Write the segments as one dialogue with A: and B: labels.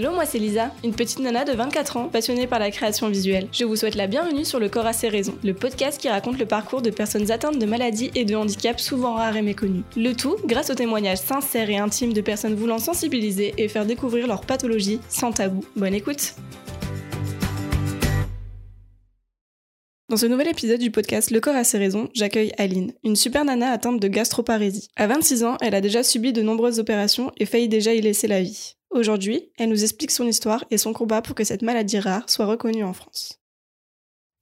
A: Hello, moi c'est Lisa, une petite nana de 24 ans passionnée par la création visuelle. Je vous souhaite la bienvenue sur Le Corps à ses raisons, le podcast qui raconte le parcours de personnes atteintes de maladies et de handicaps souvent rares et méconnus. Le tout grâce aux témoignages sincères et intimes de personnes voulant sensibiliser et faire découvrir leur pathologie sans tabou. Bonne écoute Dans ce nouvel épisode du podcast Le corps a ses raisons, j'accueille Aline, une super nana atteinte de gastroparésie. À 26 ans, elle a déjà subi de nombreuses opérations et failli déjà y laisser la vie. Aujourd'hui, elle nous explique son histoire et son combat pour que cette maladie rare soit reconnue en France.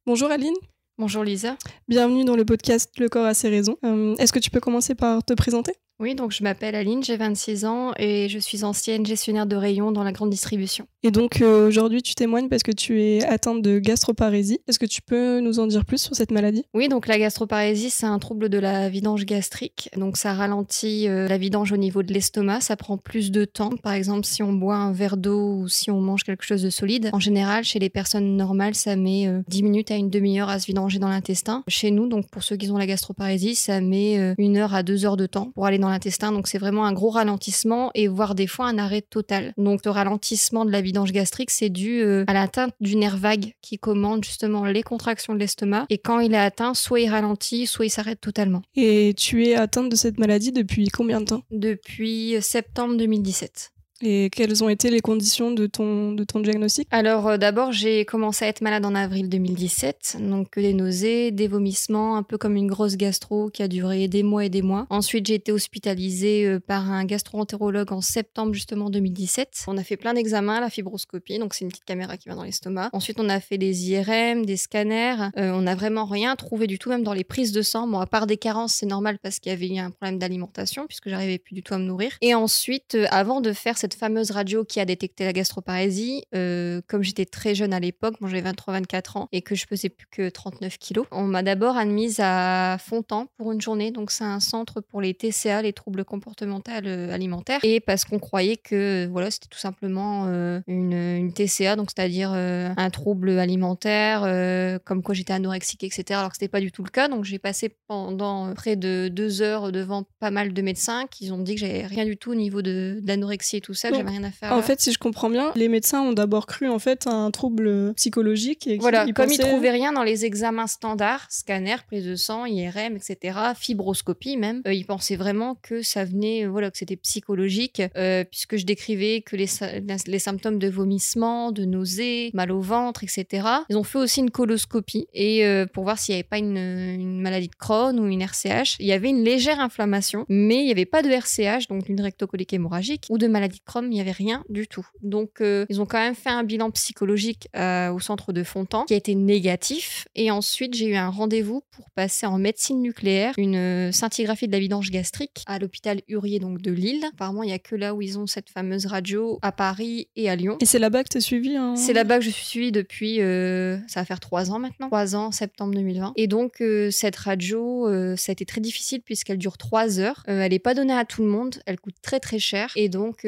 A: Bonjour Aline.
B: Bonjour Lisa.
A: Bienvenue dans le podcast Le corps a ses raisons. Euh, Est-ce que tu peux commencer par te présenter?
B: Oui, donc je m'appelle Aline, j'ai 26 ans et je suis ancienne gestionnaire de rayon dans la grande distribution.
A: Et donc euh, aujourd'hui, tu témoignes parce que tu es atteinte de gastroparésie. Est-ce que tu peux nous en dire plus sur cette maladie?
B: Oui, donc la gastroparésie, c'est un trouble de la vidange gastrique. Donc ça ralentit euh, la vidange au niveau de l'estomac, ça prend plus de temps. Par exemple, si on boit un verre d'eau ou si on mange quelque chose de solide, en général, chez les personnes normales, ça met euh, 10 minutes à une demi-heure à se vidanger dans l'intestin. Chez nous, donc pour ceux qui ont la gastroparésie, ça met euh, une heure à deux heures de temps pour aller dans l'intestin. Donc c'est vraiment un gros ralentissement et voire des fois un arrêt total. Donc le ralentissement de la vidange gastrique, c'est dû euh, à l'atteinte du nerf vague qui commande justement les contractions de l'estomac. Et quand il est atteint, soit il ralentit, soit il s'arrête totalement.
A: Et tu es atteinte de cette maladie depuis combien de temps?
B: Depuis septembre 2017.
A: Et quelles ont été les conditions de ton, de ton diagnostic?
B: Alors euh, d'abord, j'ai commencé à être malade en avril 2017, donc des nausées, des vomissements, un peu comme une grosse gastro qui a duré des mois et des mois. Ensuite, j'ai été hospitalisée euh, par un gastro-entérologue en septembre justement 2017. On a fait plein d'examens, la fibroscopie, donc c'est une petite caméra qui va dans l'estomac. Ensuite, on a fait des IRM, des scanners. Euh, on n'a vraiment rien trouvé du tout, même dans les prises de sang. Bon, à part des carences, c'est normal parce qu'il y avait eu un problème d'alimentation puisque j'arrivais plus du tout à me nourrir. Et ensuite, euh, avant de faire cette fameuse radio qui a détecté la gastroparésie, euh, comme j'étais très jeune à l'époque, moi j'avais 23-24 ans et que je pesais plus que 39 kilos, on m'a d'abord admise à Fontan pour une journée. Donc c'est un centre pour les TCA, les troubles comportementaux euh, alimentaires, et parce qu'on croyait que voilà c'était tout simplement euh, une, une TCA, donc c'est-à-dire un trouble alimentaire, comme quoi j'étais anorexique, etc. Alors que c'était pas du tout le cas. Donc j'ai passé pendant près de deux heures devant pas mal de médecins qui ont dit que j'avais rien du tout au niveau de, de l'anorexie et tout ça, que
A: Bon.
B: j'avais rien à faire.
A: En
B: là.
A: fait, si je comprends bien, les médecins ont d'abord cru en fait à un trouble psychologique et
B: Voilà,
A: qu'ils
B: comme ils trouvaient rien dans les examens standards, scanner, prise de sang, IRM, etc., fibroscopie même, euh, ils pensaient vraiment que ça venait, euh, voilà, que c'était psychologique, euh, puisque je décrivais que les, sy- les symptômes de vomissement, de nausées, mal au ventre, etc. Ils ont fait aussi une coloscopie et euh, pour voir s'il n'y avait pas une, une maladie de Crohn ou une RCH. Il y avait une légère inflammation, mais il n'y avait pas de RCH, donc une rectocolique hémorragique, ou de maladie de Il n'y avait rien du tout. Donc euh, ils ont quand même fait un bilan psychologique euh, au centre de Fontan qui a été négatif. Et ensuite, j'ai eu un rendez-vous pour passer en médecine nucléaire, une euh, scintigraphie de la vidange gastrique à l'hôpital Urier donc de Lille. Apparemment, il n'y a que là où ils ont cette fameuse radio à Paris et à Lyon.
A: Et c'est là-bas que tu suivi hein?
B: C'est là-bas que je suis suivie depuis, euh, ça va faire trois ans maintenant, trois ans, septembre 2020. Et donc, cette radio, ça a été très difficile puisqu'elle dure trois heures. Elle n'est pas donnée à tout le monde, elle coûte très très cher. Et donc,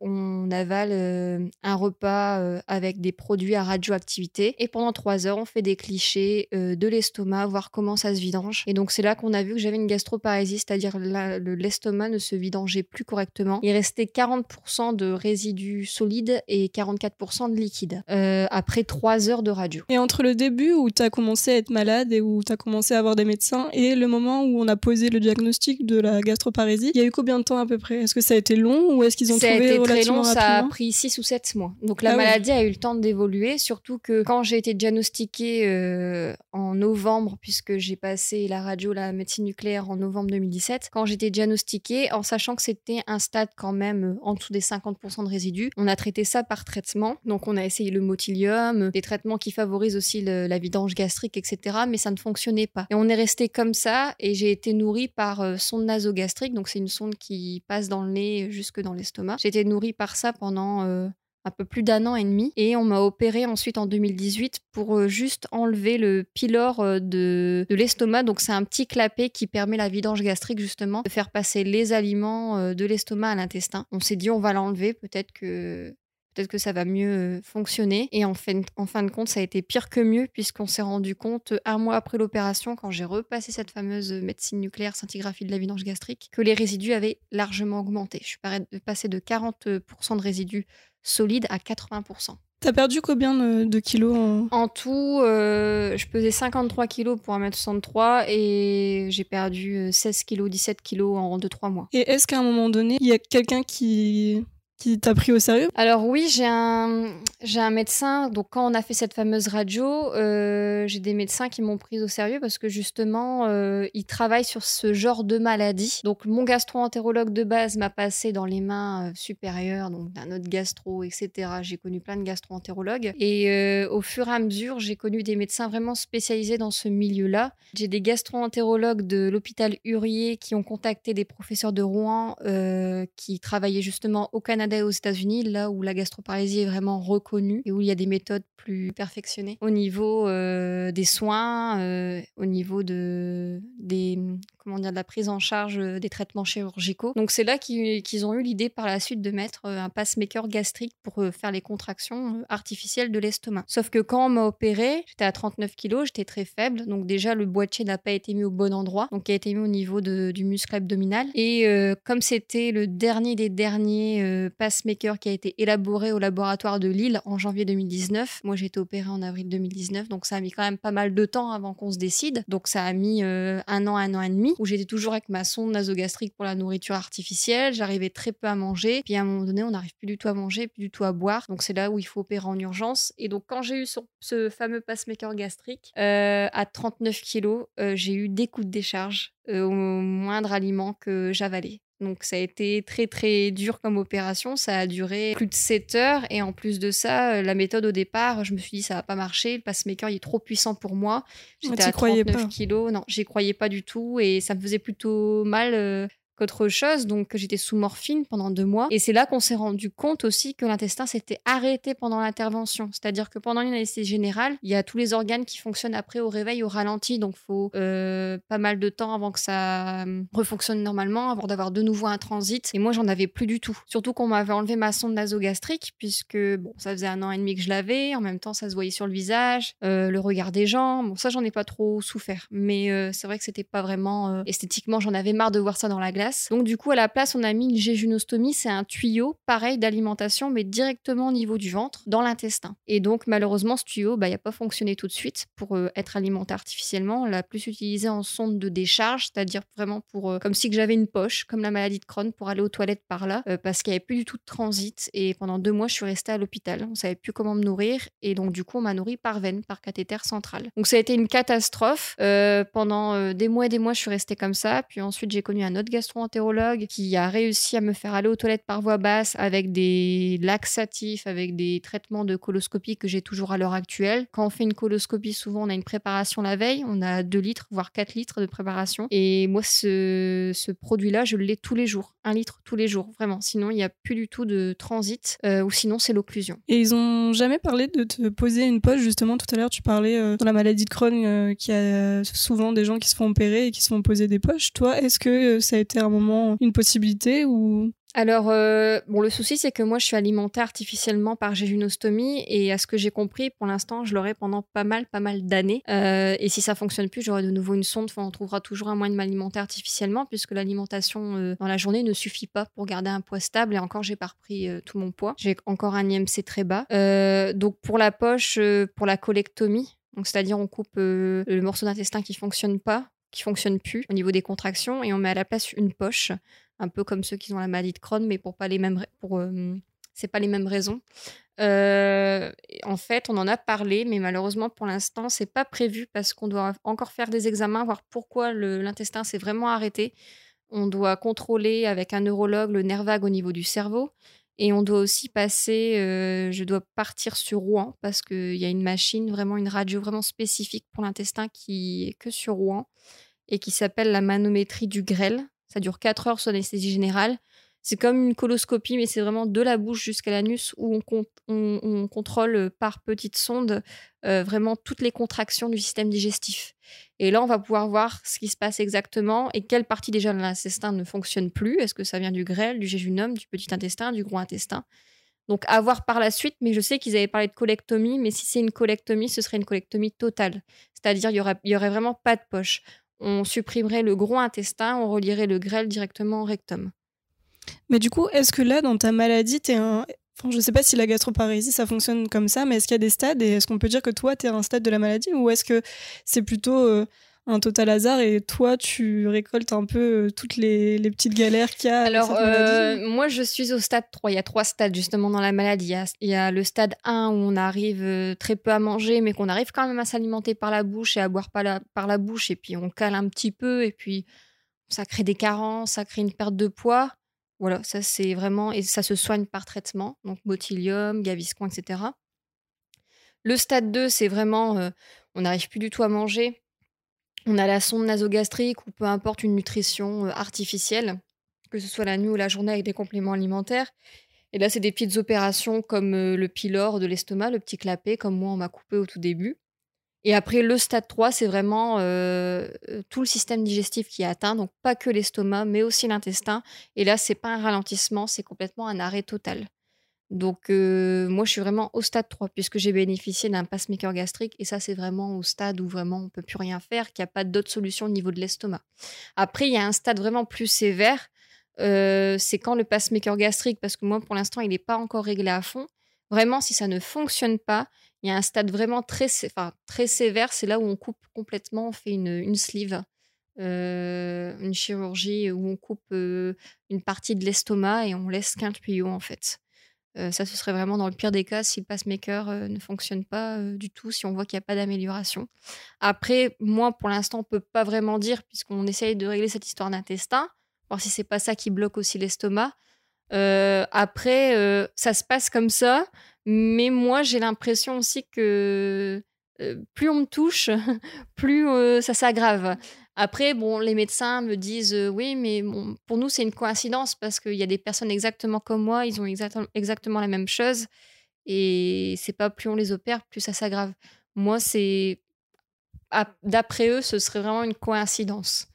B: on avale euh, un repas euh, avec des produits à radioactivité. Et pendant trois heures, on fait des clichés euh, de l'estomac, voir comment ça se vidange. Et donc, c'est là qu'on a vu que j'avais une gastroparésie, c'est-à-dire l'estomac ne se vidangeait plus correctement. Il restait 40% de résidus solides et 44% de liquide euh, après trois heures de radio.
A: Et entre le début où tu as commencé à être malade et où tu as commencé à avoir des médecins et le moment où on a posé le diagnostic de la gastroparésie, il y a eu combien de temps à peu près? Est-ce que ça a été long ou est-ce qu'ils ont
B: ça
A: trouvé
B: été très long, ça a pris 6 ou 7 mois. Donc la
A: Ah oui.
B: maladie a eu le temps d'évoluer, surtout que quand j'ai été diagnostiquée euh, en novembre, puisque j'ai passé la radio, la médecine nucléaire en novembre 2017, quand j'étais diagnostiquée, en sachant que c'était un stade quand même euh, en dessous des 50% de résidus, on a traité ça par traitement. Donc on a essayé le motilium, euh, des traitements qui favorisent aussi le- la vidange gastrique, etc. Mais ça ne fonctionnait pas. Et on est resté comme ça et j'ai été nourrie par euh, sonde nasogastrique, donc c'est une sonde qui passe dans le nez jusque dans l'estomac. J'ai été nourrie par ça pendant euh, un peu plus d'un an et demi. Et on m'a opéré ensuite en 2018 pour euh, juste enlever le pylore euh, de, de l'estomac. Donc c'est un petit clapet qui permet la vidange gastrique justement, de faire passer les aliments de l'estomac à l'intestin. On s'est dit on va l'enlever, peut-être que peut-être que ça va mieux euh, fonctionner. Et en fin, en fin de compte, ça a été pire que mieux, puisqu'on s'est rendu compte euh, un mois après l'opération, quand j'ai repassé cette fameuse médecine nucléaire, scintigraphie de la vidange gastrique, que les résidus avaient largement augmenté. Je suis passée de 40% de résidus solide à 80%.
A: T'as perdu combien de, kilos en...
B: en tout, euh, je pesais 53 kilos pour 1m63 et j'ai perdu 16 kilos, 17 kilos en 2-3 mois.
A: Et est-ce qu'à un moment donné, il y a quelqu'un qui qui pris au sérieux
B: Alors oui, j'ai un, j'ai un médecin. Donc quand on a fait cette fameuse radio, euh, j'ai des médecins qui m'ont pris au sérieux parce que justement, euh, ils travaillent sur ce genre de maladie. Donc mon gastro-entérologue de base m'a passé dans les mains euh, supérieures, donc d'un autre gastro, etc. J'ai connu plein de gastro-entérologues. Et au fur et à mesure, j'ai connu des médecins vraiment spécialisés dans ce milieu-là. J'ai des gastro-entérologues de l'hôpital Urier qui ont contacté des professeurs de Rouen qui travaillaient justement au Canada aux États-Unis, là où la gastroparalysie est vraiment reconnue et où il y a des méthodes plus perfectionnées au niveau euh, des soins, euh, au niveau de, des, comment dire, de la prise en charge euh, des traitements chirurgicaux. Donc c'est là qu'ils ont eu l'idée par la suite de mettre un pacemaker gastrique pour faire les contractions artificielles de l'estomac. Sauf que quand on m'a opéré, j'étais à 39 kg, j'étais très faible, donc déjà le boîtier n'a pas été mis au bon endroit, donc il a été mis au niveau du muscle abdominal. Et comme c'était le dernier des derniers pacemaker qui a été élaboré au laboratoire de Lille en janvier 2019. Moi, j'ai été opérée en avril 2019, donc ça a mis quand même pas mal de temps avant qu'on se décide. Donc ça a mis euh, un an, un an et demi, où j'étais toujours avec ma sonde nasogastrique pour la nourriture artificielle. J'arrivais très peu à manger. Puis à un moment donné, on n'arrive plus du tout à manger, plus du tout à boire. Donc c'est là où il faut opérer en urgence. Et donc quand j'ai eu ce, fameux pacemaker gastrique euh, à 39 kilos, euh, j'ai eu des coups de décharge au moindre aliment que j'avalais. Donc ça a été très très dur comme opération, ça a duré plus de 7 heures. Et en plus de ça, euh, la méthode au départ, je me suis dit ça va pas marcher, le pacemaker il est trop puissant pour moi. J'étais à 39 kilos, non, j'y croyais pas du tout. Et ça me faisait plutôt mal euh, qu'autre chose. Donc j'étais sous morphine pendant deux mois. Et c'est là qu'on s'est rendu compte aussi que l'intestin s'était arrêté pendant l'intervention. C'est-à-dire que pendant une anesthésie générale, il y a tous les organes qui fonctionnent après au réveil au ralenti. Donc il faut euh, pas mal de temps avant que ça euh, refonctionne normalement, avant d'avoir de nouveau un transit. Et moi, j'en avais plus du tout. Surtout qu'on m'avait enlevé ma sonde nasogastrique, puisque bon, ça faisait un an et demi que je l'avais. En même temps, ça se voyait sur le visage, euh, le regard des gens. Bon, ça, j'en ai pas trop souffert. Mais c'est vrai que c'était pas vraiment esthétiquement, j'en avais marre de voir ça dans la glace donc du coup, à la place, on a mis une jéjunostomie, c'est un tuyau pareil d'alimentation, mais directement au niveau du ventre, dans l'intestin. Et donc malheureusement, ce tuyau, bah, il n'a pas fonctionné tout de suite pour euh, être alimenté artificiellement. On l'a plus utilisé en sonde de décharge, c'est-à-dire vraiment pour euh, comme si j'avais une poche, comme la maladie de Crohn, pour aller aux toilettes par là, euh, parce qu'il n'y avait plus du tout de transit. Et pendant deux mois, je suis restée à l'hôpital. On savait plus comment me nourrir, et donc du coup, on m'a nourri par veine, par cathéter central. Donc ça a été une catastrophe. pendant des mois et des mois, je suis restée comme ça. Puis ensuite, j'ai connu un autre gastro entérologue qui a réussi à me faire aller aux toilettes par voie basse avec des laxatifs, avec des traitements de coloscopie que j'ai toujours à l'heure actuelle. Quand on fait une coloscopie, souvent on a une préparation la veille, on a 2 litres, voire 4 litres de préparation. Et moi, ce, produit-là, je l'ai tous les jours, un litre tous les jours, vraiment. Sinon, il n'y a plus du tout de transit, euh, ou sinon c'est l'occlusion.
A: Et ils ont jamais parlé de te poser une poche, justement, tout à l'heure tu parlais euh, dans la maladie de Crohn, euh, qui a souvent des gens qui se font opérer et qui se font poser des poches. Toi, est-ce que ça a été moment une possibilité ou?
B: Alors, euh, bon, le souci, c'est que moi, je suis alimentée artificiellement par jéjunostomie et à ce que j'ai compris, pour l'instant, je l'aurai pendant pas mal, pas mal d'années. Euh, et si ça fonctionne plus, j'aurai de nouveau une sonde. Enfin, on trouvera toujours un moyen de m'alimenter artificiellement puisque l'alimentation euh, dans la journée ne suffit pas pour garder un poids stable. Et encore, j'ai pas repris tout mon poids. J'ai encore un IMC très bas. donc, pour la poche, pour la colectomie, c'est-à-dire on coupe le morceau d'intestin qui fonctionne pas qui fonctionne plus au niveau des contractions et on met à la place une poche, un peu comme ceux qui ont la maladie de Crohn, mais pour pas les mêmes pour euh, c'est pas les mêmes raisons. Euh, en fait, on en a parlé, mais malheureusement pour l'instant c'est pas prévu parce qu'on doit encore faire des examens, voir pourquoi l'intestin s'est vraiment arrêté. On doit contrôler avec un neurologue le nerf vague au niveau du cerveau. Et on doit aussi passer, euh, je dois partir sur Rouen parce qu'il y a une machine, vraiment une radio vraiment spécifique pour l'intestin qui est que sur Rouen et qui s'appelle la manométrie du grêle. Ça dure 4 heures sur anesthésie générale. C'est comme une coloscopie, mais c'est vraiment de la bouche jusqu'à l'anus où on, contrôle par petites sondes euh, vraiment toutes les contractions du système digestif. Et là, on va pouvoir voir ce qui se passe exactement et quelle partie déjà de l'intestin ne fonctionne plus. Est-ce que ça vient du grêle, du jéjunum, du petit intestin, du gros intestin? Donc à voir par la suite, mais je sais qu'ils avaient parlé de colectomie, mais si c'est une colectomie, ce serait une colectomie totale. C'est-à-dire il y aurait, y aurait vraiment pas de poche on supprimerait le gros intestin, on relierait le grêle directement au rectum.
A: Mais du coup, est-ce que là, dans ta maladie, tu es un Enfin, je sais pas si la gastroparésie ça fonctionne comme ça, mais est-ce qu'il y a des stades et est-ce qu'on peut dire que toi tu es à un stade de la maladie ou est-ce que c'est plutôt euh, un total hasard et toi tu récoltes un peu euh, toutes les, les petites galères qu'il y a
B: Alors euh, moi je suis au stade 3, il y a trois stades justement dans la maladie. Il y a, il y a le stade 1 où on arrive très peu à manger mais qu'on arrive quand même à s'alimenter par la bouche et à boire par la, par la bouche et puis on cale un petit peu et puis ça crée des carences, ça crée une perte de poids. Voilà, ça c'est vraiment et ça se soigne par traitement, donc botulium, gaviscon, etc. Le stade 2, c'est vraiment euh, on n'arrive plus du tout à manger. On a la sonde nasogastrique ou peu importe une nutrition euh, artificielle, que ce soit la nuit ou la journée avec des compléments alimentaires. Et là, c'est des petites opérations comme euh, le pylore de l'estomac, le petit clapet, comme moi on m'a coupé au tout début. Et après, le stade 3, c'est vraiment euh, tout le système digestif qui est atteint, donc pas que l'estomac, mais aussi l'intestin. Et là, c'est pas un ralentissement, c'est complètement un arrêt total. Donc, euh, moi, je suis vraiment au stade 3, puisque j'ai bénéficié d'un pacemaker gastrique. Et ça, c'est vraiment au stade où vraiment on peut plus rien faire, qu'il n'y a pas d'autre solution au niveau de l'estomac. Après, il y a un stade vraiment plus sévère. Euh, c'est quand le pacemaker gastrique, parce que moi, pour l'instant, il n'est pas encore réglé à fond. Vraiment, si ça ne fonctionne pas, il y a un stade vraiment très, enfin, très sévère. C'est là où on coupe complètement, on fait une, une sleeve, euh, une chirurgie où on coupe euh, une partie de l'estomac et on laisse qu'un tuyau en fait. Euh, ça, ce serait vraiment dans le pire des cas si le pacemaker ne fonctionne pas du tout, si on voit qu'il n'y a pas d'amélioration. Après, moi, pour l'instant, on ne peut pas vraiment dire, puisqu'on essaye de régler cette histoire d'intestin, voir si c'est pas ça qui bloque aussi l'estomac. après, ça se passe comme ça. Mais moi, j'ai l'impression aussi que plus on me touche, plus ça s'aggrave. Après, bon, les médecins me disent oui, mais pour nous, c'est une coïncidence parce qu'il y a des personnes exactement comme moi, ils ont exactement la même chose. Et c'est pas plus on les opère, plus ça s'aggrave. Moi, c'est. D'après eux, ce serait vraiment une coïncidence.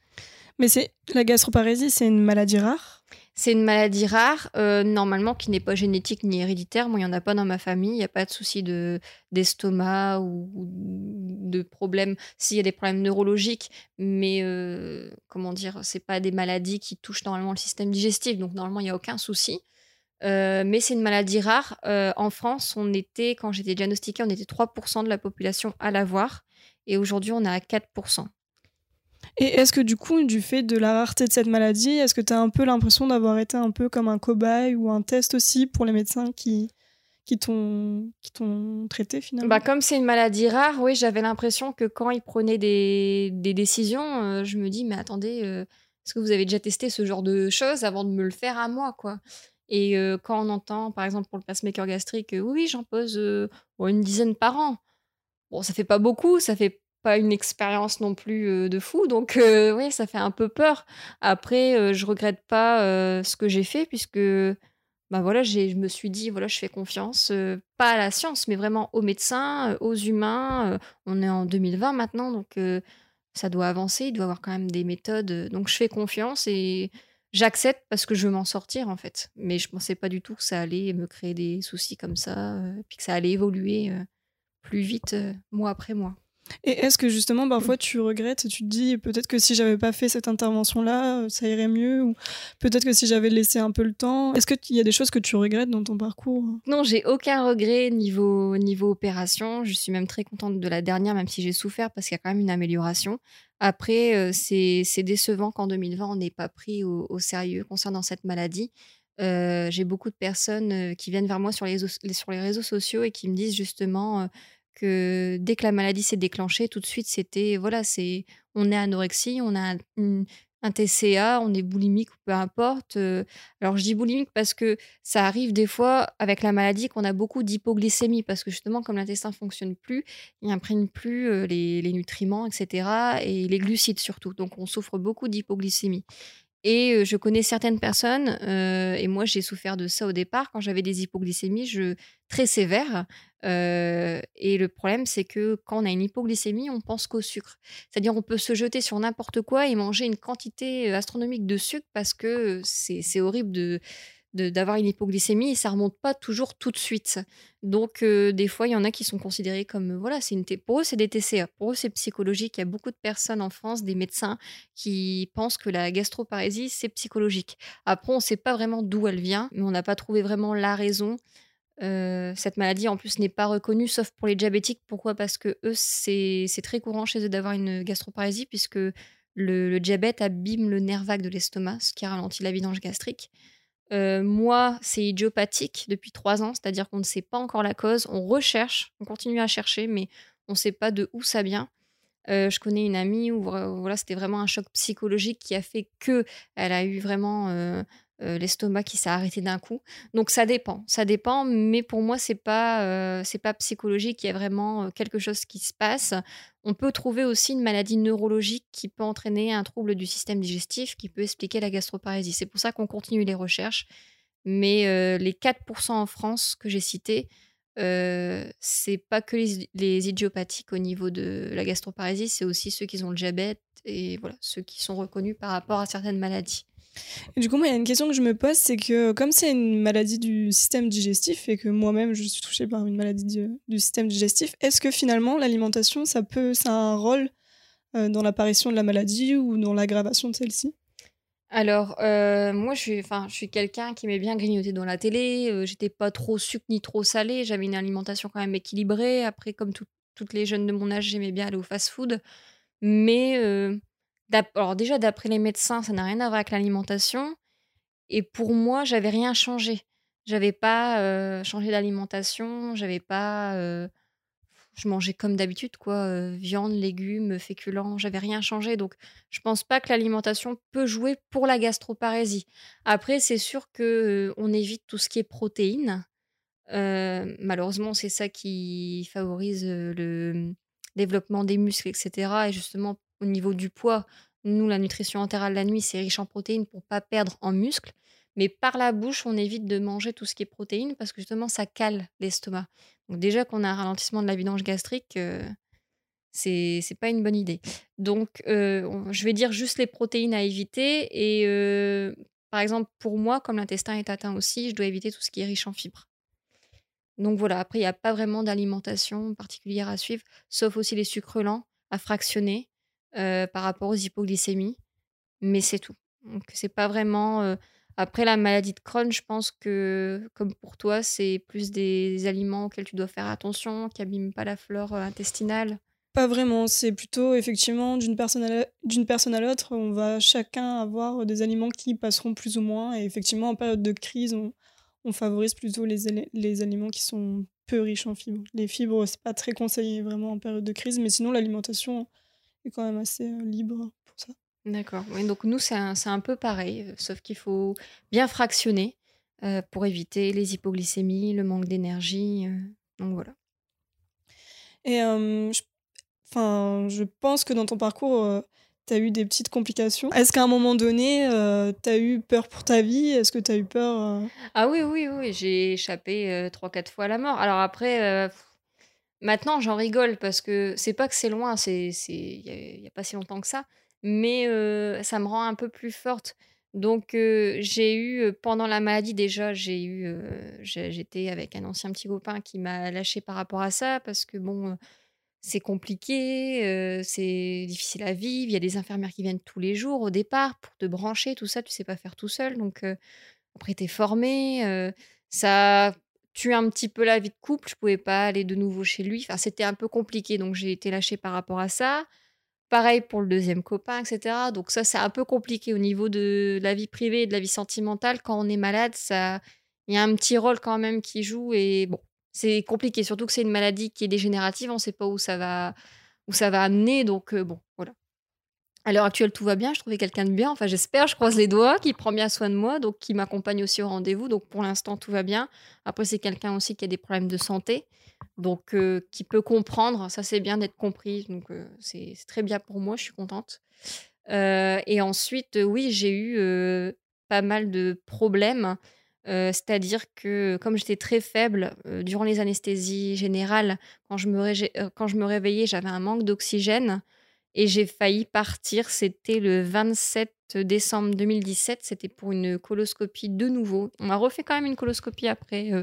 A: Mais c'est la gastroparésie, c'est une maladie rare?
B: C'est une maladie rare, euh, normalement qui n'est pas génétique ni héréditaire. Moi, il n'y en a pas dans ma famille. Il n'y a pas de souci de, d'estomac ou, de problèmes. S'il y a des problèmes neurologiques, mais euh, comment dire, c'est pas des maladies qui touchent normalement le système digestif. Donc, normalement, il n'y a aucun souci. Euh, mais c'est une maladie rare. en France, on était, quand j'étais diagnostiquée, on était 3% de la population à l'avoir. Et aujourd'hui, on est à 4%.
A: Et est-ce que du coup, du fait de la rareté de cette maladie, est-ce que tu as un peu l'impression d'avoir été un peu comme un cobaye ou un test aussi pour les médecins qui, qui t'ont traité finalement?
B: Bah, Comme c'est une maladie rare, oui, j'avais l'impression que quand ils prenaient des, des décisions, euh, je me dis, mais attendez, euh, est-ce que vous avez déjà testé ce genre de choses avant de me le faire à moi quoi? Et euh, quand on entend, par exemple, pour le pacemaker gastrique, oui, j'en pose une dizaine par an. Bon, ça fait pas beaucoup, ça fait pas une expérience non plus de fou. Donc, oui, ça fait un peu peur. Après, je regrette pas ce que j'ai fait puisque bah voilà, je me suis dit, voilà, je fais confiance, pas à la science, mais vraiment aux médecins, aux humains. on est en 2020 maintenant, donc ça doit avancer, il doit avoir quand même des méthodes. Donc, je fais confiance et j'accepte parce que je veux m'en sortir, en fait. Mais je pensais pas du tout que ça allait me créer des soucis comme ça, puis que ça allait évoluer plus vite mois après mois.
A: Et est-ce que justement, parfois, tu regrettes et tu te dis peut-être que si j'avais pas fait cette intervention-là, euh, ça irait mieux Ou peut-être que si j'avais laissé un peu le temps? Est-ce qu'il y a des choses que tu regrettes dans ton parcours?
B: Non, j'ai aucun regret niveau, niveau opération. Je suis même très contente de la dernière, même si j'ai souffert parce qu'il y a quand même une amélioration. Après, euh, c'est décevant qu'en 2020, on n'ait pas pris au, sérieux concernant cette maladie. Euh, j'ai beaucoup de personnes qui viennent vers moi sur les, sur les réseaux sociaux et qui me disent justement dès que la maladie s'est déclenchée, tout de suite, c'était voilà, c'est on est anorexie, on a un, TCA, on est boulimique ou peu importe. alors je dis boulimique parce que ça arrive des fois avec la maladie qu'on a beaucoup d'hypoglycémie parce que justement comme l'intestin fonctionne plus, il n'imprime plus les, les, nutriments, etc. et les glucides surtout. Donc on souffre beaucoup d'hypoglycémie. Et je connais certaines personnes, et moi j'ai souffert de ça au départ, quand j'avais des hypoglycémies très sévères. et le problème, c'est que quand on a une hypoglycémie, on pense qu'au sucre. C'est-à-dire on peut se jeter sur n'importe quoi et manger une quantité astronomique de sucre parce que c'est horrible de d'avoir une hypoglycémie et ça remonte pas toujours tout de suite. Donc euh, des fois il y en a qui sont considérés comme euh, voilà c'est une pour eux c'est des TCA, pour eux c'est psychologique. Il y a beaucoup de personnes en France, des médecins qui pensent que la gastroparésie c'est psychologique. Après on sait pas vraiment d'où elle vient, mais on n'a pas trouvé vraiment la raison. cette maladie, en plus, n'est pas reconnue, sauf pour les diabétiques. Pourquoi? Parce que eux, c'est très courant chez eux d'avoir une gastroparésie, puisque le, diabète abîme le nerf vague de l'estomac, ce qui ralentit la vidange gastrique. Moi, c'est idiopathique depuis trois ans, c'est-à-dire qu'on ne sait pas encore la cause. On recherche, on continue à chercher, mais on ne sait pas de où ça vient. je connais une amie où voilà, c'était vraiment un choc psychologique qui a fait que elle a eu vraiment l'estomac qui s'est arrêté d'un coup. Donc ça dépend, ça dépend, mais pour moi c'est pas c'est pas psychologique, il y a vraiment quelque chose qui se passe. On peut trouver aussi une maladie neurologique qui peut entraîner un trouble du système digestif qui peut expliquer la gastroparésie. C'est pour ça qu'on continue les recherches, mais les 4% en France que j'ai cités, c'est pas que les, idiopathiques au niveau de la gastroparésie, c'est aussi ceux qui ont le diabète et voilà ceux qui sont reconnus par rapport à certaines maladies
A: du coup, moi, il y a une question que je me pose, c'est que comme c'est une maladie du système digestif et que moi-même je suis touchée par une maladie du, système digestif, est-ce que finalement l'alimentation, ça peut, ça a un rôle euh, dans l'apparition de la maladie ou dans l'aggravation de celle-ci?
B: Alors, euh, moi, je suis, je suis quelqu'un qui aimait bien grignoter dans la télé. Euh, j'étais pas trop sucre ni trop salé. J'avais une alimentation quand même équilibrée. Après, comme toutes les jeunes de mon âge, j'aimais bien aller au fast-food. Mais alors déjà, d'après les médecins, ça n'a rien à voir avec l'alimentation. Et pour moi, j'avais rien changé. J'avais pas changé d'alimentation, j'avais pas. je mangeais comme d'habitude, quoi. viande, légumes, féculents, j'avais rien changé. Donc, je pense pas que l'alimentation peut jouer pour la gastroparésie. Après, c'est sûr que on évite tout ce qui est protéines. malheureusement, c'est ça qui favorise le mmh, développement des muscles, etc. Et justement, au niveau du poids, nous, la nutrition entérale la nuit, c'est riche en protéines pour pas perdre en muscles. Mais par la bouche, on évite de manger tout ce qui est protéines parce que justement, ça cale l'estomac. Donc déjà qu'on a un ralentissement de la vidange gastrique, euh, c'est c'est pas une bonne idée. Donc, euh, je vais dire juste les protéines à éviter. Et euh, par exemple, pour moi, comme l'intestin est atteint aussi, je dois éviter tout ce qui est riche en fibres. Donc voilà, après, il n'y a pas vraiment d'alimentation particulière à suivre, sauf aussi les sucres lents à fractionner par rapport aux hypoglycémies, mais c'est tout. Donc c'est pas vraiment, après la maladie de Crohn, je pense que, comme pour toi, c'est plus des aliments auxquels tu dois faire attention, qui abîment pas la flore, intestinale?
A: Pas vraiment, c'est plutôt effectivement d'une personne à l'autre, on va chacun avoir des aliments qui passeront plus ou moins et effectivement en période de crise, on on favorise plutôt les les aliments qui sont peu riches en fibres. Les fibres, c'est pas très conseillé vraiment en période de crise, mais sinon l'alimentation est quand même assez libre pour ça.
B: D'accord. donc nous, c'est un, un, peu pareil, sauf qu'il faut bien fractionner pour éviter les hypoglycémies, le manque d'énergie. donc voilà.
A: Et je, enfin, je pense que dans ton parcours, tu as eu des petites complications. Est-ce qu'à un moment donné, tu as eu peur pour ta vie? Est-ce que tu as eu peur
B: Ah oui, oui, oui. J'ai échappé trois, quatre fois à la mort. Alors après Maintenant, j'en rigole parce que c'est pas que c'est loin, c'est il y, a pas si longtemps que ça, mais ça me rend un peu plus forte. Donc j'ai eu pendant la maladie déjà, j'ai eu j'étais avec un ancien petit copain qui m'a lâché par rapport à ça parce que bon c'est compliqué, c'est difficile à vivre, il y a des infirmières qui viennent tous les jours au départ pour te brancher, tout ça, tu sais pas faire tout seul donc après tu es formé, ça un petit peu la vie de couple. Je pouvais pas aller de nouveau chez lui. Enfin, c'était un peu compliqué, donc j'ai été lâchée par rapport à ça. Pareil pour le deuxième copain, etc. Donc ça, c'est un peu compliqué au niveau de la vie privée et de la vie sentimentale. Quand on est malade, ça, il y a un petit rôle quand même qui joue et bon, c'est compliqué. Surtout que c'est une maladie qui est dégénérative. On ne sait pas où ça va, où ça va amener. Donc euh, bon, voilà. À l'heure actuelle, tout va bien. Je trouvais quelqu'un de bien. Enfin, j'espère, je croise les doigts, qui prend bien soin de moi, donc qui m'accompagne aussi au rendez-vous. Donc, pour l'instant, tout va bien. Après, c'est quelqu'un aussi qui a des problèmes de santé, donc euh, qui peut comprendre. Ça, c'est bien d'être compris. Donc, euh, c'est très bien pour moi. Je suis contente. Euh, et ensuite, oui, j'ai eu pas mal de problèmes. C'est-à-dire que comme j'étais très faible durant les anesthésies générales, quand je me réveillais, j'avais un manque d'oxygène et j'ai failli partir. C'était le 27 décembre 2017. C'était pour une coloscopie de nouveau. On m'a refait quand même une coloscopie après euh,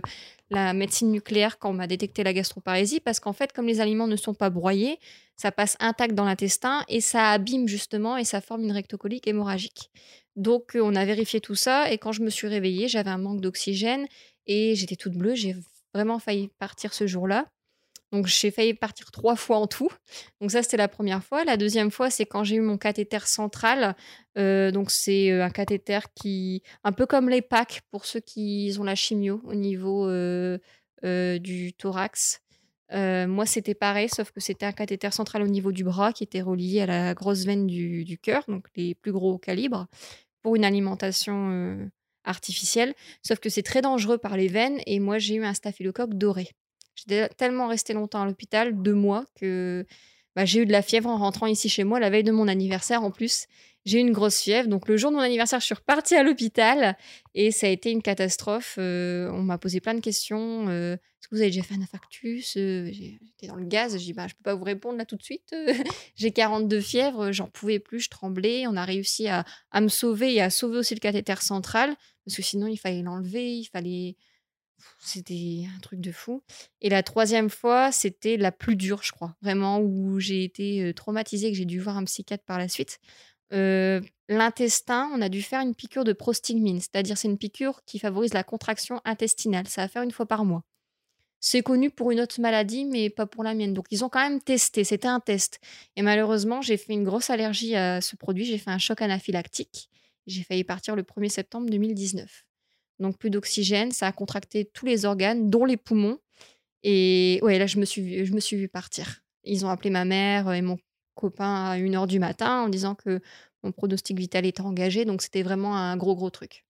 B: la médecine nucléaire quand on m'a détecté la gastroparésie parce qu'en fait, comme les aliments ne sont pas broyés, ça passe intact dans l'intestin et ça abîme justement et ça forme une rectocolique hémorragique. Donc, euh, on a vérifié tout ça et quand je me suis réveillée, j'avais un manque d'oxygène et j'étais toute bleue. J'ai vraiment failli partir ce jour-là. Donc j'ai failli partir trois fois en tout. Donc ça c'était la première fois. La deuxième fois c'est quand j'ai eu mon cathéter central. Euh, donc c'est euh, un cathéter qui, un peu comme les PAC pour ceux qui ont la chimio au niveau euh, du thorax. moi c'était pareil, sauf que c'était un cathéter central au niveau du bras qui était relié à la grosse veine du, du cœur, donc les plus gros calibres, pour une alimentation artificielle. Sauf que c'est très dangereux par les veines et moi j'ai eu un staphylocoque doré. J'étais tellement restée longtemps à l'hôpital, deux mois, que bah, j'ai eu de la fièvre en rentrant ici chez moi, la veille de mon anniversaire en plus. J'ai eu une grosse fièvre. Donc, le jour de mon anniversaire, je suis repartie à l'hôpital et ça a été une catastrophe. Euh, on m'a posé plein de questions. Euh, Est-ce que vous avez déjà fait un infarctus euh, J'étais dans le gaz. J'ai dit, bah, je peux pas vous répondre là tout de suite. j'ai 42 fièvres, j'en pouvais plus, je tremblais. On a réussi à, à, me sauver et à sauver aussi le cathéter central parce que sinon, il fallait l'enlever, il fallait c'était un truc de fou. Et la troisième fois, c'était la plus dure, je crois. Vraiment, où j'ai été traumatisée, que j'ai dû voir un psychiatre par la suite. L'intestin, on a dû faire une piqûre de prostigmine, c'est-à-dire c'est une piqûre qui favorise la contraction intestinale. Ça va faire une fois par mois. C'est connu pour une autre maladie, mais pas pour la mienne. Donc ils ont quand même testé, c'était un test. Et malheureusement, j'ai fait une grosse allergie à ce produit, j'ai fait un choc anaphylactique. J'ai failli partir le 1er septembre 2019 donc plus d'oxygène. Ça a contracté tous les organes, dont les poumons. Et ouais, là, je me suis, je me suis vue partir. Ils ont appelé ma mère et mon copain à 1h du matin en disant que mon pronostic vital était engagé. Donc, c'était vraiment un gros, gros truc.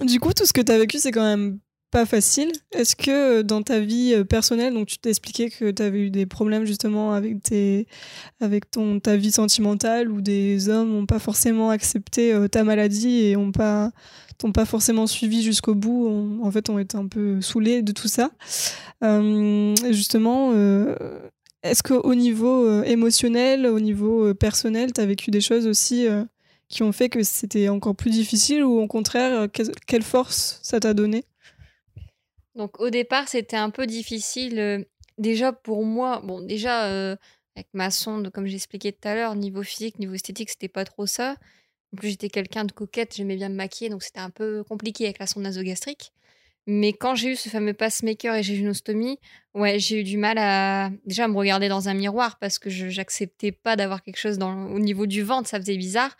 A: Du coup, tout ce que tu as vécu, c'est quand même pas facile. Est-ce que euh, dans ta vie euh, personnelle, donc tu t'es expliqué que tu avais eu des problèmes justement avec, tes, avec ton, ta vie sentimentale où des hommes n'ont pas forcément accepté euh, ta maladie et n'ont pas t'ont pas forcément suivi jusqu'au bout, en fait, ont été un peu saoulés de tout ça. Euh, justement, euh, est-ce qu'au niveau euh, émotionnel, au niveau personnel, tu as vécu des choses aussi qui ont fait que c'était encore plus difficile ou au contraire, quelle force ça t'a donné?
B: Donc au départ, c'était un peu difficile. déjà pour moi, bon, déjà avec ma sonde, comme j'expliquais tout à l'heure, niveau physique, niveau esthétique, c'était pas trop ça. En plus, j'étais quelqu'un de coquette, j'aimais bien me maquiller, donc c'était un peu compliqué avec la sonde nasogastrique. Mais quand j'ai eu ce fameux pacemaker et j'ai eu une ostomie, ouais, j'ai eu du mal à déjà me regarder dans un miroir parce que je n'acceptais pas d'avoir quelque chose au niveau du ventre, ça faisait bizarre.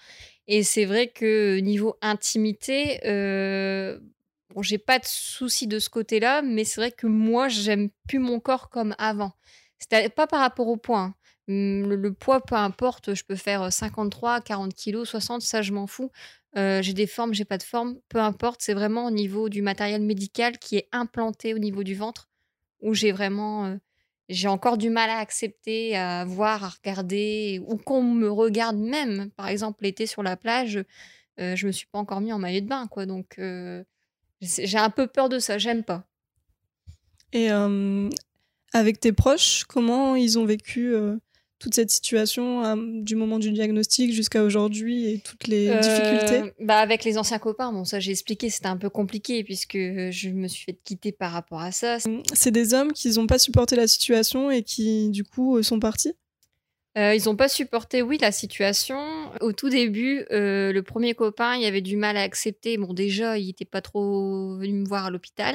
B: Et c'est vrai que niveau intimité, euh, j'ai pas de souci de ce côté-là, mais c'est vrai que moi, j'aime plus mon corps comme avant. C'était pas par rapport au point. Hein. Mmh, le, poids, peu importe, je peux faire 53, 40 kilos, 60, ça je m'en fous. j'ai des formes, j'ai pas de forme, peu importe. C'est vraiment au niveau du matériel médical qui est implanté au niveau du ventre où j'ai vraiment, j'ai encore du mal à accepter, à voir, à regarder, ou qu'on me regarde même. Par exemple, l'été sur la plage, je me suis pas encore mis en maillot de bain, quoi. Donc j'ai un peu peur de ça, j'aime pas.
A: Et avec tes proches, comment ils ont vécu toute cette situation euh, du moment du diagnostic jusqu'à aujourd'hui et toutes les euh, difficultés
B: bah Avec les anciens copains, bon, ça j'ai expliqué, c'était un peu compliqué puisque je me suis fait quitter par rapport à ça.
A: C'est des hommes qui n'ont pas supporté la situation et qui du coup euh, sont partis?
B: Ils n'ont pas supporté, oui, la situation. Au tout début, le premier copain, il avait du mal à accepter. Bon, déjà, il n'était pas trop venu me voir à l'hôpital.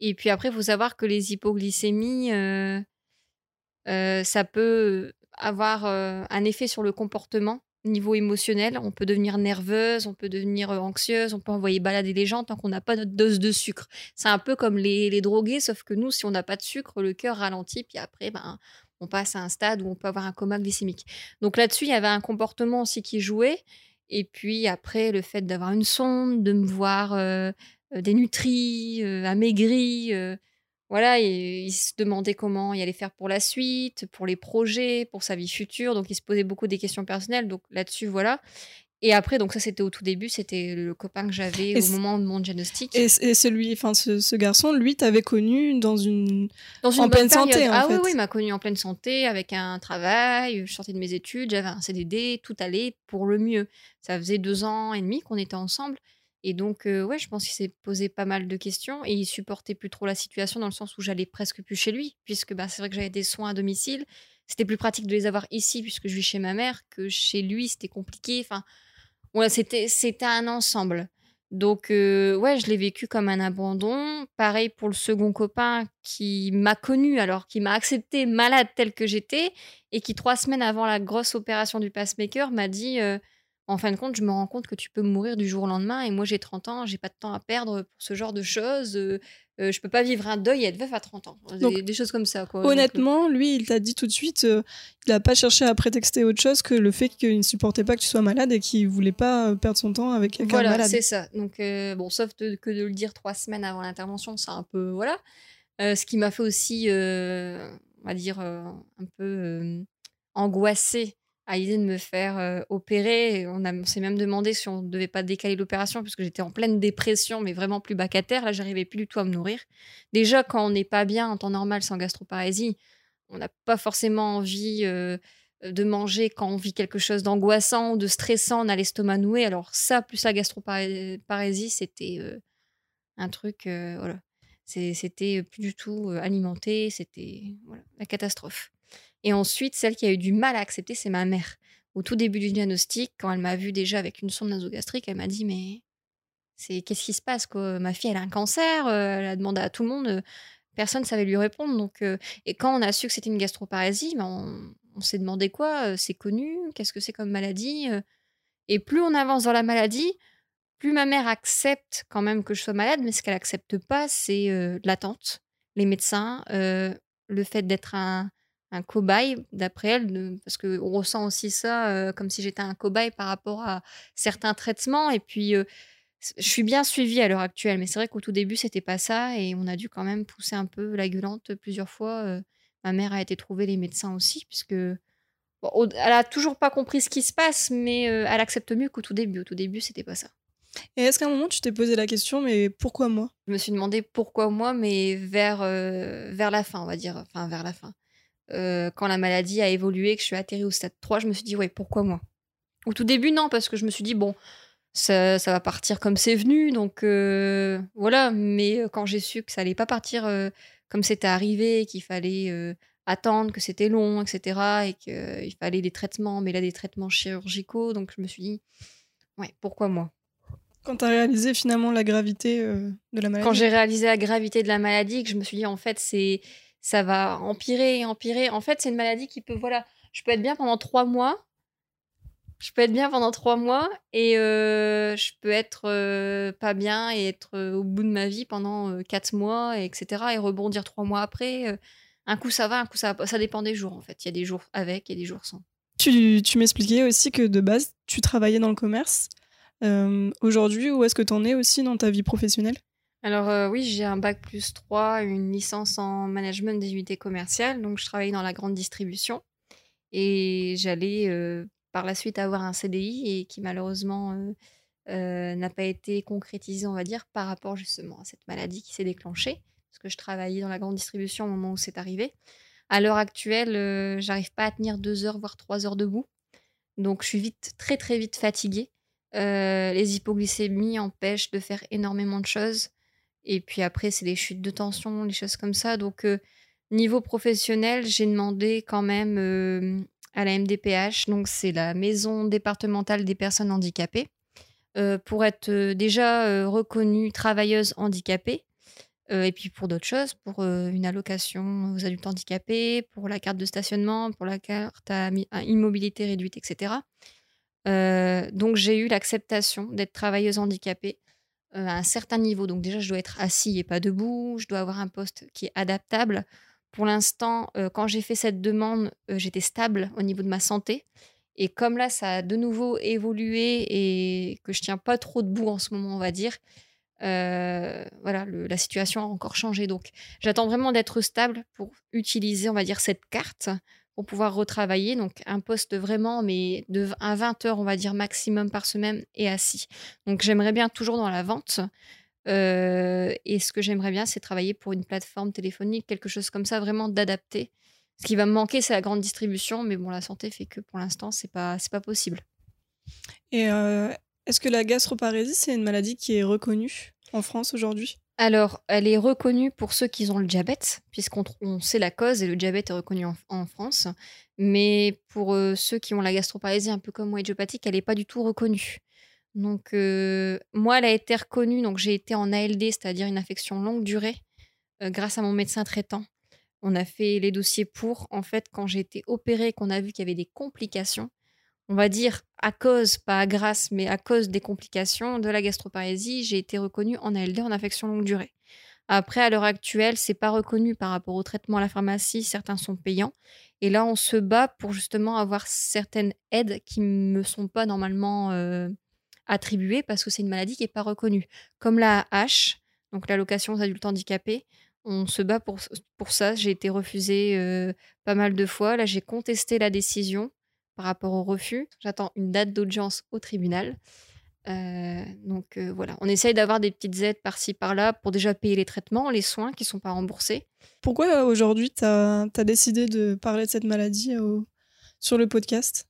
B: Et puis après, il faut savoir que les hypoglycémies, ça peut avoir un effet sur le comportement niveau émotionnel. On peut devenir nerveuse, on peut devenir anxieuse, on peut envoyer balader les gens tant qu'on n'a pas notre dose de sucre. C'est un peu comme les, les, drogués, sauf que nous, si on n'a pas de sucre, le cœur ralentit, puis après, ben, on passe à un stade où on peut avoir un coma glycémique. Donc là-dessus, il y avait un comportement aussi qui jouait. Et puis après, le fait d'avoir une sonde, de me voir dénutrie, amaigrie, voilà, il se demandait comment il allait faire pour la suite, pour les projets, pour sa vie future. Donc, il se posait beaucoup des questions personnelles. Donc, là-dessus, voilà. Et après, donc ça, c'était au tout début, c'était le copain que j'avais au moment de mon diagnostic.
A: Et, celui, enfin, ce, garçon, lui, t'avais connu dans une, dans une en pleine santé, en
B: ah
A: oui,
B: oui, il m'a connu en pleine santé, avec un travail, je sortais de mes études, j'avais un CDD, tout allait pour le mieux. Ça faisait deux ans et demi qu'on était ensemble. Et donc, ouais, je pense qu'il s'est posé pas mal de questions et il supportait plus trop la situation dans le sens où j'allais presque plus chez lui, puisque bah, c'est vrai que j'avais des soins à domicile. C'était plus pratique de les avoir ici, puisque je vis chez ma mère, que chez lui, c'était compliqué. Enfin, ouais, c'était, c'était un ensemble. Donc, euh, ouais, je l'ai vécu comme un abandon. Pareil pour le second copain qui m'a connu, alors qui m'a accepté malade tel que j'étais, et qui, trois semaines avant la grosse opération du pacemaker, m'a dit euh, En fin de compte, je me rends compte que tu peux mourir du jour au lendemain, et moi j'ai 30 ans, j'ai pas de temps à perdre pour ce genre de choses. Euh, euh, je peux pas vivre un deuil et être veuf à 30 ans. Des,
A: Donc,
B: des choses comme ça, quoi.
A: Honnêtement, lui, il t'a dit tout de suite, euh, il a pas cherché à prétexter autre chose que le fait qu'il ne supportait pas que tu sois malade et qu'il voulait pas euh, perdre son temps avec quelqu'un
B: voilà,
A: malade.
B: c'est ça. Donc, euh, bon, sauf de- que de le dire trois semaines avant l'intervention, c'est un peu. Voilà. Euh, ce qui m'a fait aussi, euh, on va dire, euh, un peu euh, angoissée à l'idée de me faire euh, opérer. On, s'est même demandé si on ne devait pas décaler l'opération, puisque j'étais en pleine dépression, mais vraiment plus bas qu'à terre. Là, j'arrivais plus du tout à me nourrir. Déjà, quand on n'est pas bien en temps normal sans gastroparésie, on n'a pas forcément envie euh, de manger quand on vit quelque chose d'angoissant ou de stressant, on a l'estomac noué. Alors ça, plus la gastroparésie, c'était euh, un truc, voilà. C'était plus du tout alimenté, c'était la catastrophe. Et ensuite, celle qui a eu du mal à accepter, c'est ma mère. Au tout début du diagnostic, quand elle m'a vu déjà avec une sonde nasogastrique, elle m'a dit mais c'est qu'est-ce qui se passe quoi? Ma fille, elle a un cancer. euh, elle a demandé à tout le monde. euh, personne ne savait lui répondre. Donc, euh, et quand on a su que c'était une gastroparésie, ben, on, s'est demandé quoi C'est connu Qu'est-ce que c'est comme maladie Et plus on avance dans la maladie, plus ma mère accepte quand même que je sois malade. Mais ce qu'elle accepte pas, c'est l'attente, les médecins, le fait d'être un, un cobaye, d'après elle, parce qu'on ressent aussi ça euh, comme si j'étais un cobaye par rapport à certains traitements. Et puis, euh, je suis bien suivie à l'heure actuelle, mais c'est vrai qu'au tout début, c'était pas ça. Et on a dû quand même pousser un peu la gueulante plusieurs fois. Euh, ma mère a été trouver les médecins aussi, puisque bon, elle a toujours pas compris ce qui se passe, mais elle accepte mieux qu'au tout début. Au tout début, c'était pas ça.
A: Et est-ce qu'à un moment, tu t'es posé la question, mais pourquoi moi?
B: Je me suis demandé pourquoi moi, mais vers, euh, vers la fin, on va dire. Enfin, vers la fin. Euh, quand la maladie a évolué, que je suis atterrie au stade 3, je me suis dit, ouais, pourquoi moi? Au tout début, non, parce que je me suis dit, bon, ça, ça va partir comme c'est venu, donc euh, voilà. Mais euh, quand j'ai su que ça allait pas partir euh, comme c'était arrivé, qu'il fallait attendre, que c'était long, etc., et qu'il fallait des traitements, mais là, des traitements chirurgicaux, donc je me suis dit, ouais, pourquoi moi?
A: Quand t'as réalisé finalement la gravité euh, de la maladie?
B: quand j'ai réalisé la gravité de la maladie, que je me suis dit en fait c'est ça va empirer et empirer. En fait, c'est une maladie qui peut voilà, je peux être bien pendant trois mois, je peux être bien pendant trois mois et euh, je peux être euh, pas bien et être euh, au bout de ma vie pendant quatre mois, et etc. et rebondir trois mois après. un coup ça va, un coup ça va. Ça dépend des jours en fait. Il y a des jours avec et des jours sans.
A: Tu, tu m'expliquais aussi que de base, tu travaillais dans le commerce. Aujourd'hui, où est-ce que tu en es aussi dans ta vie professionnelle?
B: Alors euh, oui, j'ai un bac plus 3, une licence en management des unités commerciales, donc je travaillais dans la grande distribution et j'allais euh, par la suite avoir un CDI et qui malheureusement euh, n'a pas été concrétisé, on va dire, par rapport justement à cette maladie qui s'est déclenchée, parce que je travaillais dans la grande distribution au moment où c'est arrivé. À l'heure actuelle, j'arrive pas à tenir deux heures, voire trois heures debout, donc je suis vite, très très vite fatiguée. Les hypoglycémies empêchent de faire énormément de choses. Et puis après, c'est les chutes de tension, les choses comme ça. Donc, euh, niveau professionnel, j'ai demandé quand même euh, à la MDPH, donc c'est la Maison départementale des personnes handicapées, euh, pour être déjà reconnue travailleuse handicapée. Et puis pour d'autres choses, pour une allocation aux adultes handicapés, pour la carte de stationnement, pour la carte à, immobilité réduite, etc. Donc j'ai eu l'acceptation d'être travailleuse handicapée à un certain niveau. Donc déjà, je dois être assis et pas debout. Je dois avoir un poste qui est adaptable. Pour l'instant, euh, quand j'ai fait cette demande, euh, j'étais stable au niveau de ma santé. Et comme là, ça a de nouveau évolué et que je tiens pas trop debout en ce moment, on va dire, euh, voilà, la situation a encore changé. Donc, j'attends vraiment d'être stable pour utiliser, on va dire, cette carte pour pouvoir retravailler. Donc, un poste vraiment, mais de à 20 heures, on va dire, maximum par semaine et assis. Donc, j'aimerais bien toujours dans la vente. Euh, et ce que j'aimerais bien, c'est travailler pour une plateforme téléphonique, quelque chose comme ça, vraiment d'adapté. Ce qui va me manquer, c'est la grande distribution, mais bon, la santé fait que pour l'instant, c'est pas, pas possible.
A: Et euh, est-ce que la gastroparésie, c'est une maladie qui est reconnue en France aujourd'hui?
B: Alors, elle est reconnue pour ceux qui ont le diabète, puisqu'on sait la cause et le diabète est reconnu en, France. Mais pour euh, ceux qui ont la gastroparésie un peu comme moi idiopathique, elle n'est pas du tout reconnue. Donc, moi, elle a été reconnue. Donc, j'ai été en ALD, c'est-à-dire une infection longue durée, grâce à mon médecin traitant. On a fait les dossiers pour. En fait, quand j'ai été opérée, qu'on a vu qu'il y avait des complications, on va dire à cause, pas à grâce, mais à cause des complications de la gastroparésie, j'ai été reconnue en ALD en infection longue durée. Après, à l'heure actuelle, c'est pas reconnu par rapport au traitement à la pharmacie. Certains sont payants. Et là, on se bat pour justement avoir certaines aides qui ne me sont pas normalement euh, attribuées parce que c'est une maladie qui n'est pas reconnue. Comme la H, donc l'allocation aux adultes handicapés, on se bat pour, pour ça. J'ai été refusée euh, pas mal de fois. Là, j'ai contesté la décision par rapport au refus. J'attends une date d'audience au tribunal. Euh, donc euh, voilà, on essaye d'avoir des petites aides par-ci par-là pour déjà payer les traitements, les soins qui ne sont pas remboursés.
A: Pourquoi euh, aujourd'hui tu as, décidé de parler de cette maladie sur le podcast?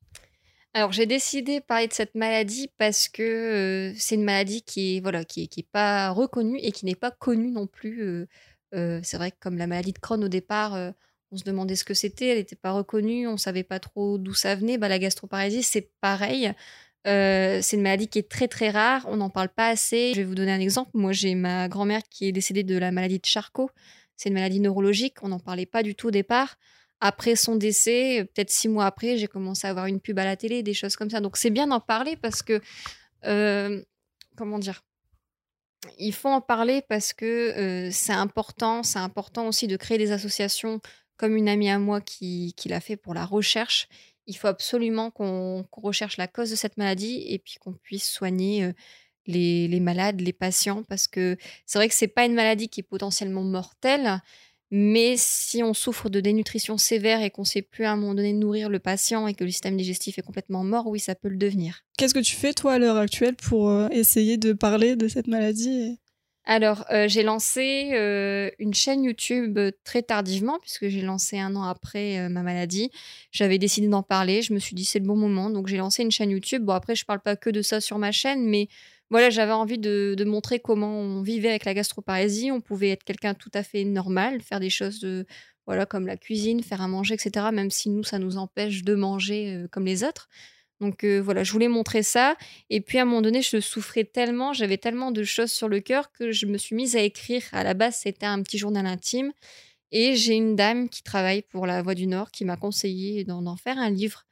B: Alors j'ai décidé de parler de cette maladie parce que c'est une maladie qui est voilà qui qui est pas reconnue et qui n'est pas connue non plus. c'est vrai que comme la maladie de Crohn au départ, on se demandait ce que c'était, elle n'était pas reconnue, on savait pas trop d'où ça venait. Bah, la gastroparésie, c'est pareil. Euh, c'est une maladie qui est très très rare, on n'en parle pas assez. Je vais vous donner un exemple. Moi, j'ai ma grand-mère qui est décédée de la maladie de Charcot. C'est une maladie neurologique, on n'en parlait pas du tout au départ. Après son décès, peut-être six mois après, j'ai commencé à avoir une pub à la télé, des choses comme ça. Donc c'est bien d'en parler parce que, euh, comment dire, il faut en parler parce que euh, c'est important. C'est important aussi de créer des associations comme une amie à moi qui, l'a fait pour la recherche. Il faut absolument qu'on recherche la cause de cette maladie et puis qu'on puisse soigner les, malades, les patients, parce que c'est vrai que c'est pas une maladie qui est potentiellement mortelle, mais si on souffre de dénutrition sévère et qu'on ne sait plus à un moment donné nourrir le patient et que le système digestif est complètement mort, oui, ça peut le devenir.
A: Qu'est-ce que tu fais, toi, à l'heure actuelle, pour essayer de parler de cette maladie
B: alors, euh, j'ai lancé euh, une chaîne YouTube euh, très tardivement, puisque j'ai lancé un an après ma maladie. J'avais décidé d'en parler, je me suis dit c'est le bon moment, donc j'ai lancé une chaîne YouTube. Bon, après, je parle pas que de ça sur ma chaîne, mais voilà, j'avais envie de, montrer comment on vivait avec la gastroparésie. On pouvait être quelqu'un tout à fait normal, faire des choses de, voilà, comme la cuisine, faire à manger, etc., même si nous, ça nous empêche de manger comme les autres. Donc voilà, je voulais montrer ça. Et puis à un moment donné, je souffrais tellement, j'avais tellement de choses sur le cœur que je me suis mise à écrire. À la base, c'était un petit journal intime. Et j'ai une dame qui travaille pour La Voix du Nord qui m'a conseillé d'en faire un livre.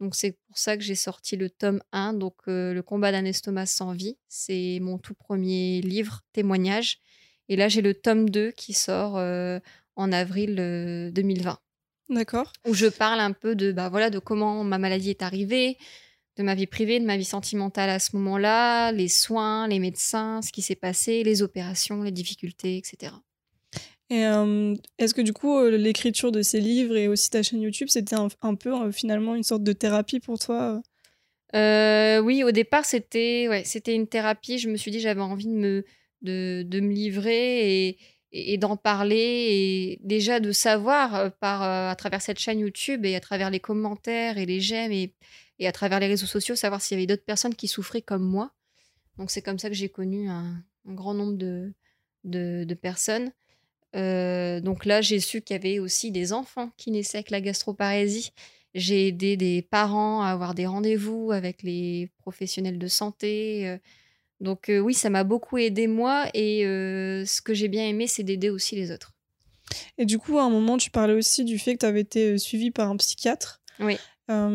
B: Donc c'est pour ça que j'ai sorti le tome 1, donc Le combat d'un estomac sans vie. C'est mon tout premier livre, témoignage. Et là, j'ai le tome 2 qui sort en avril 2020.
A: D'accord.
B: Où je parle un peu de, bah, voilà, de comment ma maladie est arrivée, de ma vie privée, de ma vie sentimentale à ce moment-là, les soins, les médecins, ce qui s'est passé, les opérations, les difficultés, etc.
A: Et euh, est-ce que du coup, euh, l'écriture de ces livres et aussi ta chaîne YouTube, c'était un, peu euh, finalement une sorte de thérapie pour toi
B: Oui, au départ, c'était ouais, c'était une thérapie. Je me suis dit, j'avais envie de me, de, de me livrer et, et, d'en parler et déjà de savoir euh, par, euh, à travers cette chaîne YouTube et à travers les commentaires et les j'aime et, et à travers les réseaux sociaux, savoir s'il y avait d'autres personnes qui souffraient comme moi. Donc c'est comme ça que j'ai connu un, grand nombre de, de, personnes. Euh, donc là, j'ai su qu'il y avait aussi des enfants qui naissaient avec la gastroparésie. J'ai aidé des parents à avoir des rendez-vous avec les professionnels de santé. Donc euh, oui, ça m'a beaucoup aidé moi et euh, ce que j'ai bien aimé, c'est d'aider aussi les autres.
A: Et du coup, à un moment, tu parlais aussi du fait que tu avais été euh, suivi par un psychiatre.
B: Oui.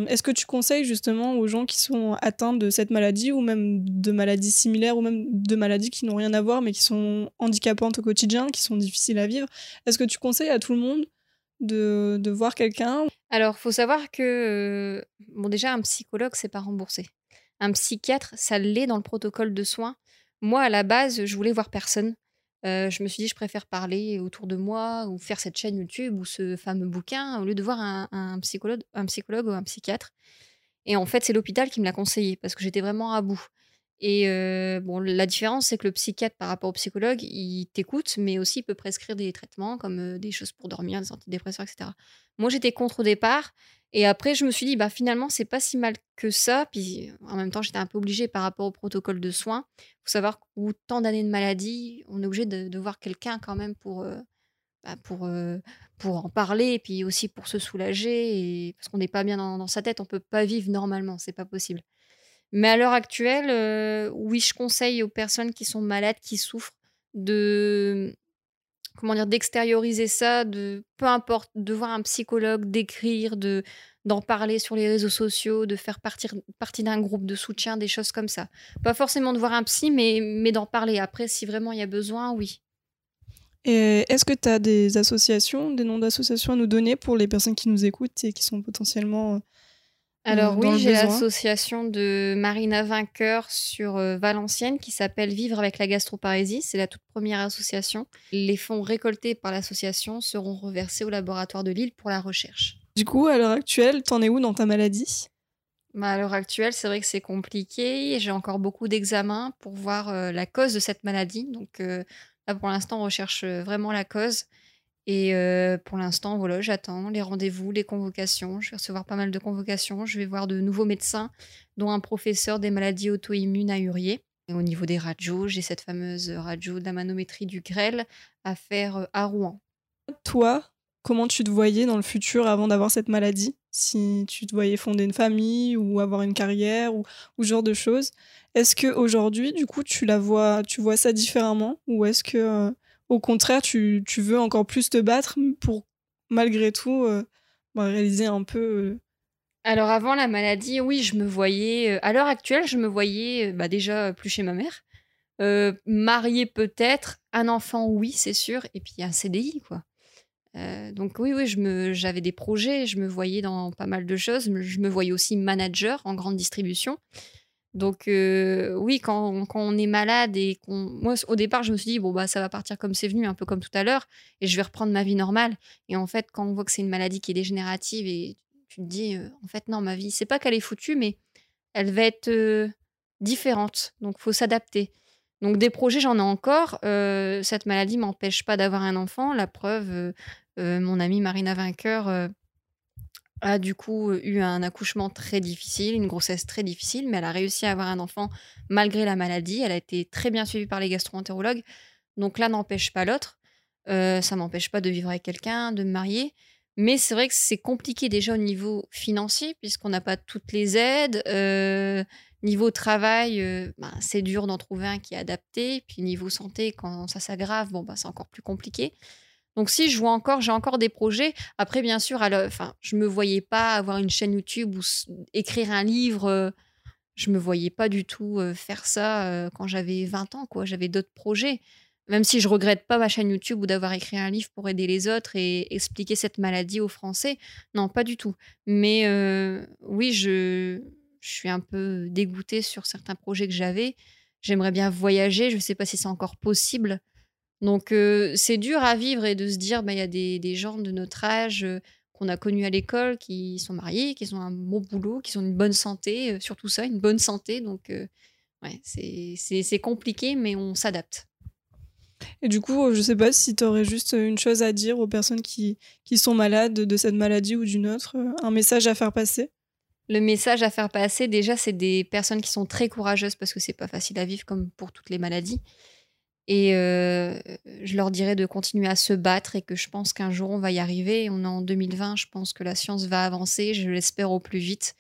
A: Est-ce que tu conseilles justement aux gens qui sont atteints de cette maladie ou même de maladies similaires ou même de maladies qui n'ont rien à voir mais qui sont handicapantes au quotidien, qui sont difficiles à vivre, est-ce que tu conseilles à tout le monde de, de voir quelqu'un?
B: Alors, faut savoir que, bon, déjà, un psychologue, c'est pas remboursé un psychiatre, ça l'est dans le protocole de soins. Moi, à la base, je voulais voir personne. Euh, je me suis dit, je préfère parler autour de moi ou faire cette chaîne YouTube ou ce fameux bouquin au lieu de voir un, psychologue, un psychologue ou un psychiatre. Et en fait, c'est l'hôpital qui me l'a conseillé parce que j'étais vraiment à bout. Et bon, la différence, c'est que le psychiatre, par rapport au psychologue, il t'écoute, mais aussi il peut prescrire des traitements comme des choses pour dormir, des antidépresseurs, etc. Moi, j'étais contre au départ. Et après, je me suis dit, bah, finalement, c'est pas si mal que ça. Puis en même temps, j'étais un peu obligée par rapport au protocole de soins. Il faut savoir qu'au tant d'années de maladie, on est obligé de, voir quelqu'un quand même pour, bah, pour, pour en parler et puis aussi pour se soulager. Et... Parce qu'on n'est pas bien dans, dans, sa tête, on peut pas vivre normalement, c'est pas possible. Mais à l'heure actuelle, oui, je conseille aux personnes qui sont malades, qui souffrent, de comment dire d'extérioriser ça, de peu importe, de voir un psychologue, d'écrire, de d'en parler sur les réseaux sociaux, de faire partir, partie d'un groupe de soutien, des choses comme ça. Pas forcément de voir un psy, mais, mais d'en parler. Après, si vraiment il y a besoin, oui.
A: Est-ce que tu as des associations, des noms d'associations à nous donner pour les personnes qui nous écoutent et qui sont potentiellement
B: alors oui, j'ai l'association de Marina Vainqueur sur euh, Valenciennes qui s'appelle Vivre avec la gastroparésie. C'est la toute première association. Les fonds récoltés par l'association seront reversés au laboratoire de Lille pour la recherche.
A: Du coup, à l'heure actuelle, t'en es où dans ta maladie?
B: Bah, À l'heure actuelle, c'est vrai que c'est compliqué. J'ai encore beaucoup d'examens pour voir euh, la cause de cette maladie. Donc euh, là, pour l'instant, on recherche vraiment la cause. Et pour l'instant, voilà, j'attends les rendez-vous, les convocations. Je vais recevoir pas mal de convocations. Je vais voir de nouveaux médecins, dont un professeur des maladies auto-immunes à Urier. Et au niveau des radios, j'ai cette fameuse radio de la manométrie du grêle à faire à Rouen.
A: Toi, comment tu te voyais dans le futur avant d'avoir cette maladie? Si tu te voyais fonder une famille ou avoir une carrière ou, ce genre de choses. Est-ce que aujourd'hui, du coup, tu la vois, tu vois ça différemment? Ou est-ce que au contraire, tu, veux encore plus te battre pour, malgré tout, euh, bah, réaliser un peu. Euh,
B: Alors, avant la maladie, oui, je me voyais. Euh, à l'heure actuelle, je me voyais bah, déjà plus chez ma mère. mariée peut-être, un enfant, oui, c'est sûr, et puis un CDI, quoi. donc oui, oui, j'avais des projets, je me voyais dans pas mal de choses. Je me voyais aussi manager en grande distribution. Donc euh, oui, quand, on est malade et qu'on... Moi, au départ, je me suis dit, bon, bah, ça va partir comme c'est venu, un peu comme tout à l'heure, et je vais reprendre ma vie normale. Et en fait, quand on voit que c'est une maladie qui est dégénérative, et tu te dis, euh, en fait, non, ma vie, c'est pas qu'elle est foutue, mais elle va être euh, différente. Donc, faut s'adapter. Donc, des projets, j'en ai encore. cette maladie m'empêche pas d'avoir un enfant. La preuve, mon amie Marina Vainqueur a du coup eu un accouchement très difficile, une grossesse très difficile, mais elle a réussi à avoir un enfant malgré la maladie. Elle a été très bien suivie par les gastro-entérologues. Donc l'un n'empêche pas l'autre. Euh, ça m'empêche pas de vivre avec quelqu'un, de me marier. Mais c'est vrai que c'est compliqué déjà au niveau financier, puisqu'on n'a pas toutes les aides. Euh, niveau travail, euh, ben, c'est dur d'en trouver un qui est adapté. Puis niveau santé, quand ça s'aggrave, bon, ben, c'est encore plus compliqué. Donc si je vois encore, j'ai encore des projets. Après, bien sûr, enfin, je me voyais pas avoir une chaîne YouTube ou écrire un livre. Euh, je me voyais pas du tout euh, faire ça euh, quand j'avais 20 ans. quoi. J'avais d'autres projets. Même si je regrette pas ma chaîne YouTube ou d'avoir écrit un livre pour aider les autres et expliquer cette maladie aux Français. Non, pas du tout. Mais oui, je, je suis un peu dégoûtée sur certains projets que j'avais. J'aimerais bien voyager. Je ne sais pas si c'est encore possible. Donc c'est dur à vivre et de se dire, bah, il y a des, gens de notre âge qu'on a connus à l'école qui sont mariés, qui ont un bon boulot, qui ont une bonne santé, surtout ça, une bonne santé. Donc ouais, c'est compliqué, mais on s'adapte.
A: Et du coup, je sais pas si tu aurais juste une chose à dire aux personnes qui, qui sont malades de cette maladie ou d'une autre, un message à faire passer?
B: Le message à faire passer, déjà, c'est des personnes qui sont très courageuses parce que c'est pas facile à vivre comme pour toutes les maladies. Et euh, je leur dirais de continuer à se battre et que je pense qu'un jour on va y arriver. On est en 2020, je pense que la science va avancer, je l'espère au plus vite.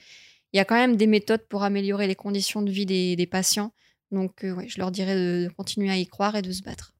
B: Il y a quand même des méthodes pour améliorer les conditions de vie des, patients. Donc euh, je leur dirais de continuer à y croire et de se battre.